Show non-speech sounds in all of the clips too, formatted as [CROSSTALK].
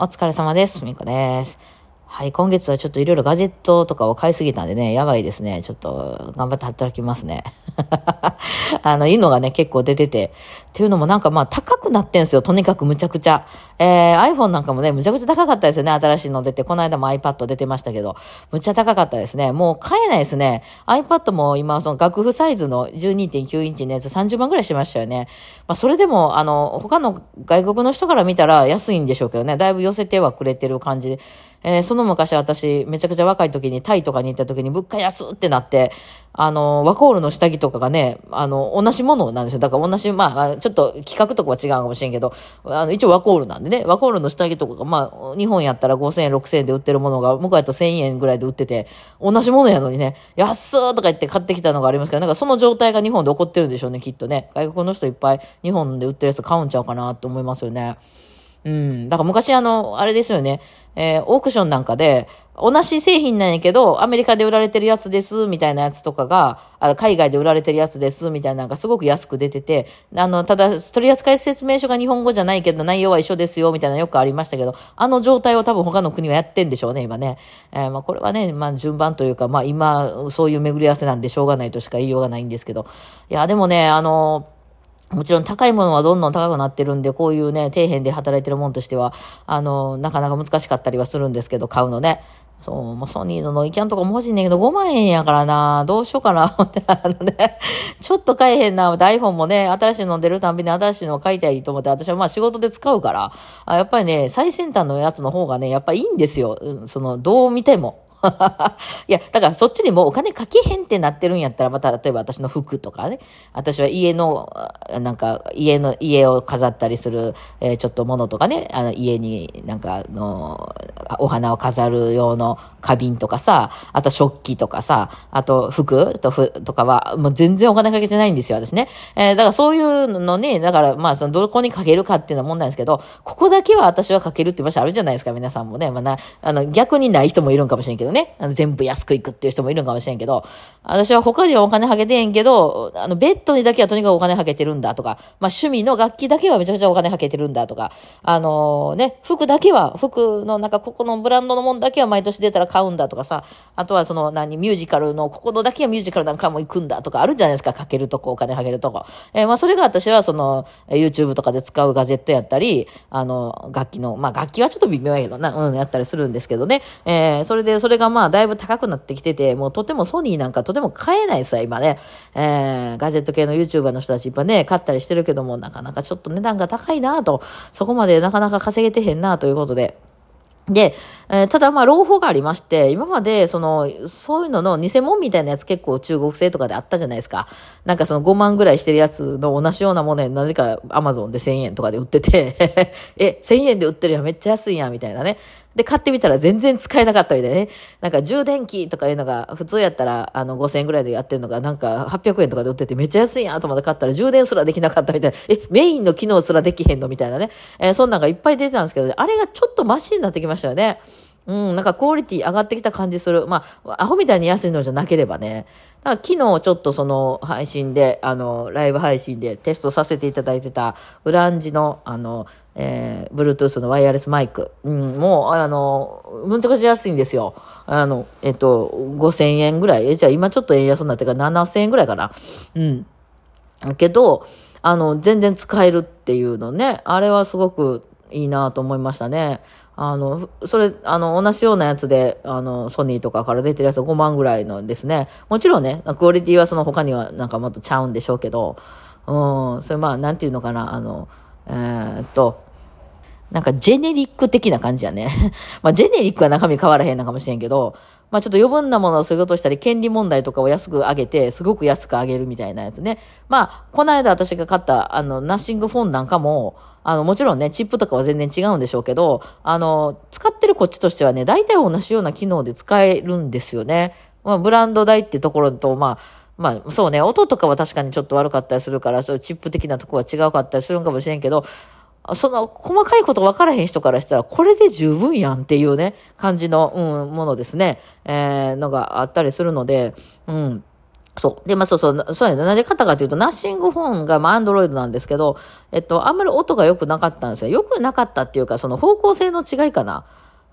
お疲れ様です。みこです。はい、今月はちょっといろいろガジェットとかを買いすぎたんでね、やばいですね。ちょっと頑張って働きますね。[LAUGHS] あの、いいのがね、結構出てて。っていうのもなんかまあ高くなってんすよ。とにかくむちゃくちゃ。えー、iPhone なんかもね、むちゃくちゃ高かったですよね。新しいの出て。この間も iPad 出てましたけど。むちゃ高かったですね。もう買えないですね。iPad も今、その楽譜サイズの12.9インチのやつ30万ぐらいしましたよね。まあそれでも、あの、他の外国の人から見たら安いんでしょうけどね。だいぶ寄せてはくれてる感じ。えー、その昔私、めちゃくちゃ若い時にタイとかに行った時に物価安ってなって、あの、ワコールの下着とかがね、あの、同じものなんですよ。だから同じ、まあ、ちょっと企画とかは違うかもしれんけど、あの、一応ワコールなんでね、ワコールの下着とかが、まあ、日本やったら5000円、6000円で売ってるものが、向こうやと1000円ぐらいで売ってて、同じものやのにね、安ーとか言って買ってきたのがありますけど、なんかその状態が日本で起こってるんでしょうね、きっとね。外国の人いっぱい日本で売ってるやつ買うんちゃうかなと思いますよね。うん。だから昔あの、あれですよね。えー、オークションなんかで、同じ製品なんやけど、アメリカで売られてるやつです、みたいなやつとかが、あ海外で売られてるやつです、みたいなのがすごく安く出てて、あの、ただ、取扱説明書が日本語じゃないけど、内容は一緒ですよ、みたいなよくありましたけど、あの状態を多分他の国はやってんでしょうね、今ね。えー、まあ、これはね、まあ、順番というか、まあ、今、そういう巡り合わせなんでしょうがないとしか言いようがないんですけど。いや、でもね、あの、もちろん高いものはどんどん高くなってるんで、こういうね、底辺で働いてるもんとしては、あの、なかなか難しかったりはするんですけど、買うのね。そう、もうソニーのノイキャンとかも欲しいんだけど、5万円やからな、どうしようかな、[LAUGHS] ってあのね、ちょっと買えへんな、iPhone もね、新しいの出るたんびに新しいのを買いたいと思って、私はまあ仕事で使うから、あやっぱりね、最先端のやつの方がね、やっぱいいんですよ。うん、その、どう見ても。[LAUGHS] いや、だからそっちにもお金かけへんってなってるんやったら、また例えば私の服とかね、私は家の、なんか家の、家を飾ったりする、えー、ちょっとものとかね、あの家になんかの、お花を飾る用の花瓶とかさ、あと食器とかさ、あと服とふとかは、もう全然お金かけてないんですよ、私ね。えー、だからそういうのね、だからまあそのどこにかけるかっていうのは問題ですけど、ここだけは私はかけるって場所あるじゃないですか、皆さんもね。まあな、あの逆にない人もいるんかもしれんけどね。あの全部安くいくっていう人もいるんかもしれんけど、私は他にはお金はけてへんけど、あのベッドにだけはとにかくお金はけてるんだとか、まあ趣味の楽器だけはめちゃくちゃお金はけてるんだとか、あのー、ね、服だけは、服のなんかここのブランドのもんだけは毎年出たら買うんだとかさ、あとはその何、ミュージカルのここのだけはミュージカルなんかも行くんだとかあるじゃないですか、かけるとこ、お金はけるとこ。えー、まあそれが私はその、YouTube とかで使うガジェットやったり、あの、楽器の、まあ楽器はちょっと微妙やけどな、うん、やったりするんですけどね。えー、それで、それがまあだいぶ高くなってきてて、もうとてもソニーなんかとても買えないさ、今ね。えー、ガジェット系の YouTuber の人たちいっぱいね、買ったりしてるけども、なかなかちょっと値段が高いなと、そこまでなかなか稼げてへんなということで。で、えー、ただまあ、朗報がありまして、今まで、その、そういうのの偽物みたいなやつ結構中国製とかであったじゃないですか。なんかその5万ぐらいしてるやつの同じようなもので、なぜか Amazon で1000円とかで売ってて [LAUGHS] え、1000円で売ってるやん、めっちゃ安いやん、みたいなね。で、買ってみたら全然使えなかったみたいね。なんか充電器とかいうのが、普通やったら、あの、5000円ぐらいでやってるのが、なんか800円とかで売っててめっちゃ安いやんと思って買ったら充電すらできなかったみたいな。え、メインの機能すらできへんのみたいなね。えー、そんなんがいっぱい出てたんですけど、ね、あれがちょっとマシになってきましたよね。うん、なんかクオリティ上がってきた感じする。まあ、アホみたいに安いのじゃなければね。だから昨日ちょっとその配信で、あの、ライブ配信でテストさせていただいてた、ウランジの、あの、えー、Bluetooth のワイヤレスマイク。うん、もう、あの、むちゃくちゃ安いんですよ。あの、えっと、5000円ぐらい。え、じゃあ今ちょっと円安になってから7000円ぐらいかな。うん。けど、あの、全然使えるっていうのね。あれはすごくいいなと思いましたね。あの、それ、あの、同じようなやつで、あの、ソニーとかから出てるやつ5万ぐらいのですね。もちろんね、クオリティはその他にはなんかもっとちゃうんでしょうけど、うん、それまあ、なんていうのかな、あの、えー、っと、なんかジェネリック的な感じやね。[LAUGHS] まあ、ジェネリックは中身変わらへんのかもしれんけど、まあちょっと余分なものをそういうことしたり、権利問題とかを安く上げて、すごく安く上げるみたいなやつね。まあ、この間私が買った、あの、ナッシングフォンなんかも、あの、もちろんね、チップとかは全然違うんでしょうけど、あの、使ってるこっちとしてはね、大体同じような機能で使えるんですよね。まあ、ブランド代ってところと、まあ、まあ、そうね、音とかは確かにちょっと悪かったりするから、そういうチップ的なとこは違うかったりするんかもしれんけど、その細かいこと分からへん人からしたら、これで十分やんっていうね、感じの、うん、ものですね、えー、のがあったりするので、うん。そう。で、まあそうそう、そうやね。なんで買ったかというと、ナッシングフォンが、ま、アンドロイドなんですけど、えっと、あんまり音が良くなかったんですよ。良くなかったっていうか、その方向性の違いかな。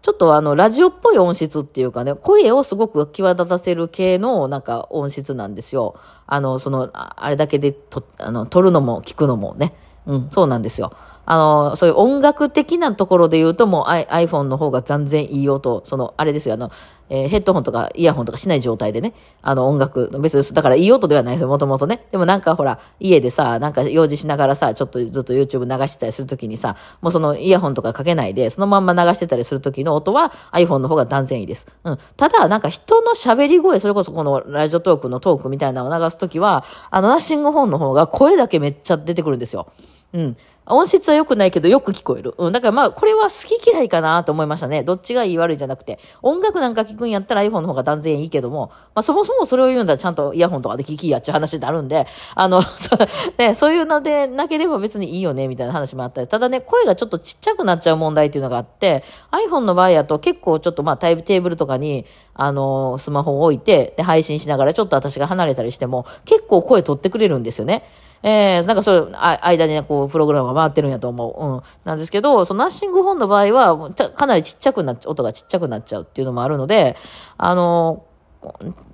ちょっとあの、ラジオっぽい音質っていうかね、声をすごく際立たせる系の、なんか音質なんですよ。あの、その、あれだけでと、あの、撮るのも聞くのもね。うん、そうなんですよ。あの、そういう音楽的なところで言うと、もう iPhone の方が断然いい音、その、あれですよ、あの、えー、ヘッドホンとかイヤホンとかしない状態でね、あの音楽、別に、だからいい音ではないですよ、もともとね。でもなんかほら、家でさ、なんか用事しながらさ、ちょっとずっと YouTube 流してたりするときにさ、もうそのイヤホンとかかけないで、そのまんま流してたりするときの音は iPhone の方が断然いいです。うん。ただ、なんか人の喋り声、それこそこのラジオトークのトークみたいなのを流すときは、あのナッシングフォンの方が声だけめっちゃ出てくるんですよ。うん。音質は良くないけどよく聞こえる。うん。だからまあ、これは好き嫌いかなと思いましたね。どっちがいい悪いじゃなくて。音楽なんか聞くんやったら iPhone の方が断然いいけども、まあそもそもそれを言うんだらちゃんとイヤホンとかで聞きやっちゅう話になるんで、あの、[LAUGHS] そね、そういうのでなければ別にいいよね、みたいな話もあったり。ただね、声がちょっとちっちゃくなっちゃう問題っていうのがあって、iPhone の場合やと結構ちょっとまあタイプテーブルとかに、あの、スマホを置いて、で、配信しながらちょっと私が離れたりしても、結構声取ってくれるんですよね。えー、なんかそういう間にね、こう、プログラムが回ってるんやと思う。うん。なんですけど、そのナッシングフォンの場合は、かなりちっちゃくなっちゃう、音がちっちゃくなっちゃうっていうのもあるので、あの、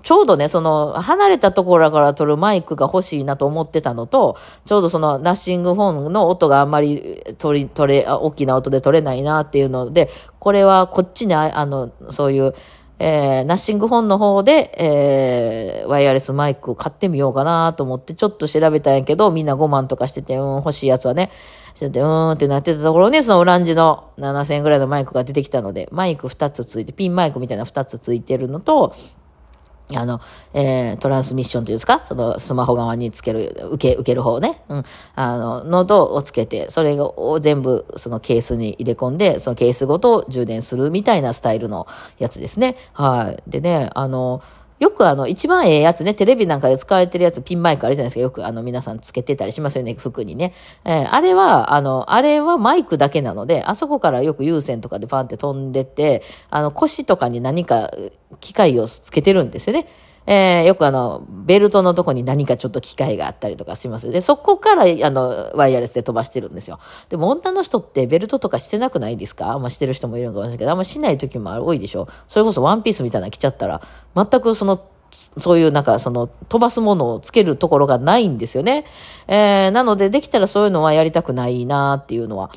ちょうどね、その、離れたところから撮るマイクが欲しいなと思ってたのと、ちょうどその、ナッシングフォンの音があんまり取り、取れ、大きな音で取れないなっていうので、これはこっちに、あの、そういう、えー、ナッシングフォンの方で、えー、ワイヤレスマイクを買ってみようかなと思ってちょっと調べたんやけど、みんな5万とかしてて、うん、欲しいやつはね、してて、うーんってなってたところに、そのオランジの7000円ぐらいのマイクが出てきたので、マイク2つついて、ピンマイクみたいな2つついてるのと、あの、えー、トランスミッションというんですか？そのスマホ側につける、受け、受ける方ね。うん。あの、ノードをつけて、それを全部そのケースに入れ込んで、そのケースごと充電するみたいなスタイルのやつですね。はい。でね、あの、よくあの、一番ええやつね、テレビなんかで使われてるやつ、ピンマイクあるじゃないですか。よくあの、皆さんつけてたりしますよね、服にね。えー、あれは、あの、あれはマイクだけなので、あそこからよく有線とかでパンって飛んでて、あの、腰とかに何か機械をつけてるんですよね。えー、よくあの、ベルトのとこに何かちょっと機械があったりとかします。で、そこから、あの、ワイヤレスで飛ばしてるんですよ。でも女の人ってベルトとかしてなくないですか？あんましてる人もいるのかもしれないけど、あんましない時も多いでしょ？それこそワンピースみたいなの着ちゃったら、全くその、そういうなんかその飛ばすものをつけるところがないんですよね。えー、なのでできたらそういうのはやりたくないなっていうのは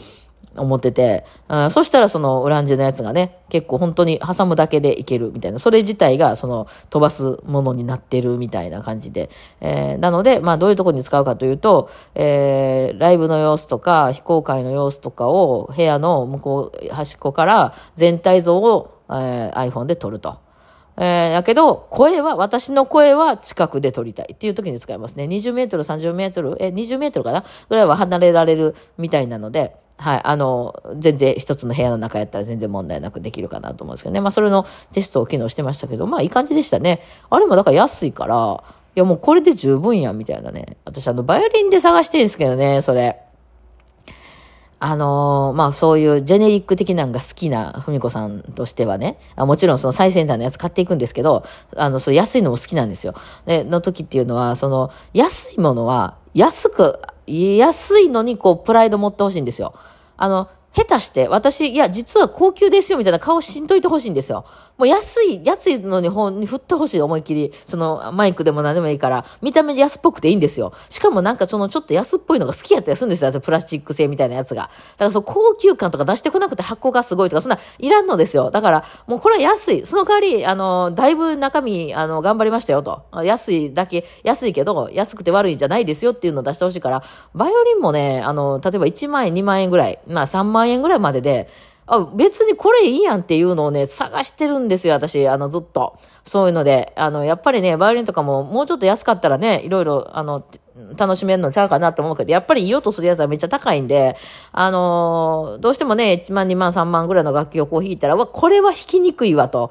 思ってて、うん、そしたらそのオランジェのやつがね、結構本当に挟むだけでいけるみたいな、それ自体がその飛ばすものになってるみたいな感じで、えー、なので、まあどういうところに使うかというと、えー、ライブの様子とか非公開の様子とかを部屋の向こう端っこから全体像を、えー、iPhone で撮ると。えー、だけど、声は、私の声は近くで撮りたいっていう時に使いますね。20メートル、30メートル、え、20メートルかな？ぐらいは離れられるみたいなので、はい、あの、全然一つの部屋の中やったら全然問題なくできるかなと思うんですけどね。まあ、それのテストを機能してましたけど、まあ、いい感じでしたね。あれもだから安いから、いやもうこれで十分や、みたいなね。私あの、バイオリンで探してるんですけどね、それ。あのー、まあそういうジェネリック的なんが好きなふみこさんとしてはね、もちろんその最先端のやつ買っていくんですけど、あの、そう安いのも好きなんですよ。で、の時っていうのは、その、安いものは安く、安いのにこう、プライド持ってほしいんですよ。あの、下手して、私、いや、実は高級ですよ、みたいな顔しんといてほしいんですよ。もう安い、安いのに本に振ってほしい、思いっきり。その、マイクでも何でもいいから、見た目安っぽくていいんですよ。しかもなんかその、ちょっと安っぽいのが好きやったりするんですよ。プラスチック製みたいなやつが。だからその、高級感とか出してこなくて箱がすごいとか、そんな、いらんのですよ。だから、もうこれは安い。その代わり、あの、だいぶ中身、あの、頑張りましたよと。安いだけ、安いけど、安くて悪いんじゃないですよっていうのを出してほしいから、バイオリンもね、あの、例えば1万円、2万円ぐらい、まあ3万円ぐらいまでで、あ、別にこれいいやんっていうのをね、探してるんですよ、私、あの、ずっと。そういうので、あの、やっぱりね、バイオリンとかももうちょっと安かったらね、いろいろ、あの、楽しめるのちゃうかなと思うけど、やっぱりいい音するやつはめっちゃ高いんで、あのどうしてもね、1万、2万、3万ぐらいの楽器をこう弾いたら、わ、これは弾きにくいわと。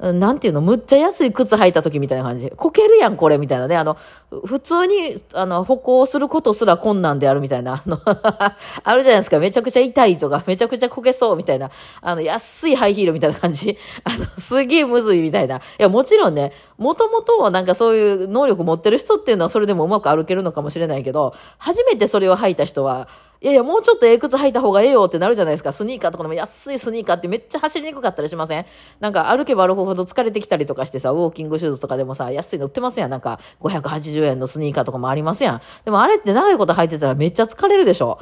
なんていうの、むっちゃ安い靴履いた時みたいな感じ。こけるやん、これ、みたいなね。あの、普通に、あの、歩行することすら困難であるみたいな。あの [LAUGHS] あるじゃないですか。めちゃくちゃ痛いとか、めちゃくちゃこけそうみたいな。あの、安いハイヒールみたいな感じ。あの、すげえむずいみたいな。いや、もちろんね、もともとなんかそういう能力持ってる人っていうのはそれでもうまく歩けるのかもしれないけど、初めてそれを履いた人は、いやいや、もうちょっとええ靴履いた方がええよってなるじゃないですか。スニーカーとかでも安いスニーカーってめっちゃ走りにくかったりしません？なんか歩けば歩くほど疲れてきたりとかしてさ、ウォーキングシューズとかでもさ、安いの売ってますやん。なんか580円のスニーカーとかもありますやん。でもあれって長いこと履いてたらめっちゃ疲れるでしょ。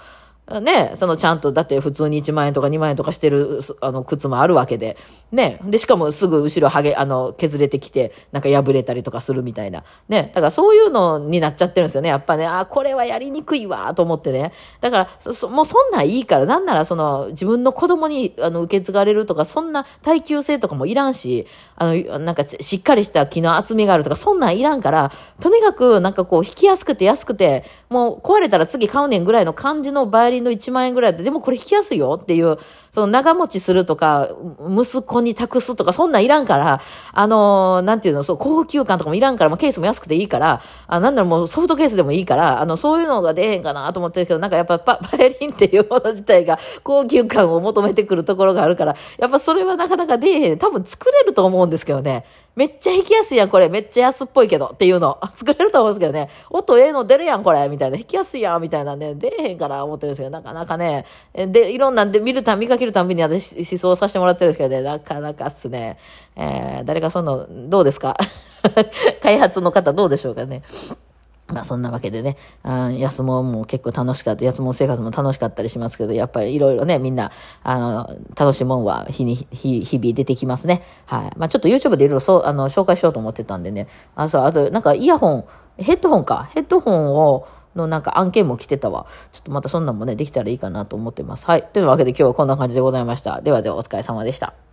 ね、そのちゃんと、だって普通に1万円とか2万円とかしてる、あの、靴もあるわけで。ね。で、しかもすぐ後ろはげ、あの、削れてきて、なんか破れたりとかするみたいな。ね。だからそういうのになっちゃってるんですよね。やっぱね、あ、これはやりにくいわ、と思ってね。だから、そ、もうそんないいから、なんならその、自分の子供に、あの、受け継がれるとか、そんな耐久性とかもいらんし、あの、なんかしっかりした木の厚みがあるとか、そんなんいらんから、とにかく、なんかこう、引きやすくて安くて、もう壊れたら次買うねんぐらいの感じのバイオリンの1万円ぐらいで、でもこれ弾きやすいよっていう、その長持ちするとか、息子に託すとか、そんなんいらんから、あのー、なんていうの、そう、高級感とかもいらんから、もうケースも安くていいから、あなんだろう、もうソフトケースでもいいから、あの、そういうのが出へんかなと思ってるけど、なんかやっぱババイオリンっていうもの自体が高級感を求めてくるところがあるから、やっぱそれはなかなか出えへん。多分作れると思うんですけどね。めっちゃ弾きやすいやん、これ。めっちゃ安っぽいけど。っていうの。[LAUGHS] 作れると思うんですけどね。音ええの出るやん、これ。みたいな。弾きやすいやん、みたいなね。出えへんから思ってるんですけど、なかなかね。で、いろんなんで見るた見かけるたびに私思想させてもらってるんですけどね。なかなかっすね。えー、誰かその、どうですか？[LAUGHS] 開発の方どうでしょうかね。まあそんなわけでね、あ安もも結構楽しかった、安も生活も楽しかったりしますけど、やっぱりいろいろね、みんな、あの、楽しいもんは日に、日々出てきますね。はい。まあちょっと YouTube でいろいろそう、あの、紹介しようと思ってたんでね。あ、そう、あと、なんかイヤホン、ヘッドホンか。ヘッドホンを、のなんか案件も来てたわ。ちょっとまたそんなんもね、できたらいいかなと思ってます。はい。というわけで今日はこんな感じでございました。ではではお疲れ様でした。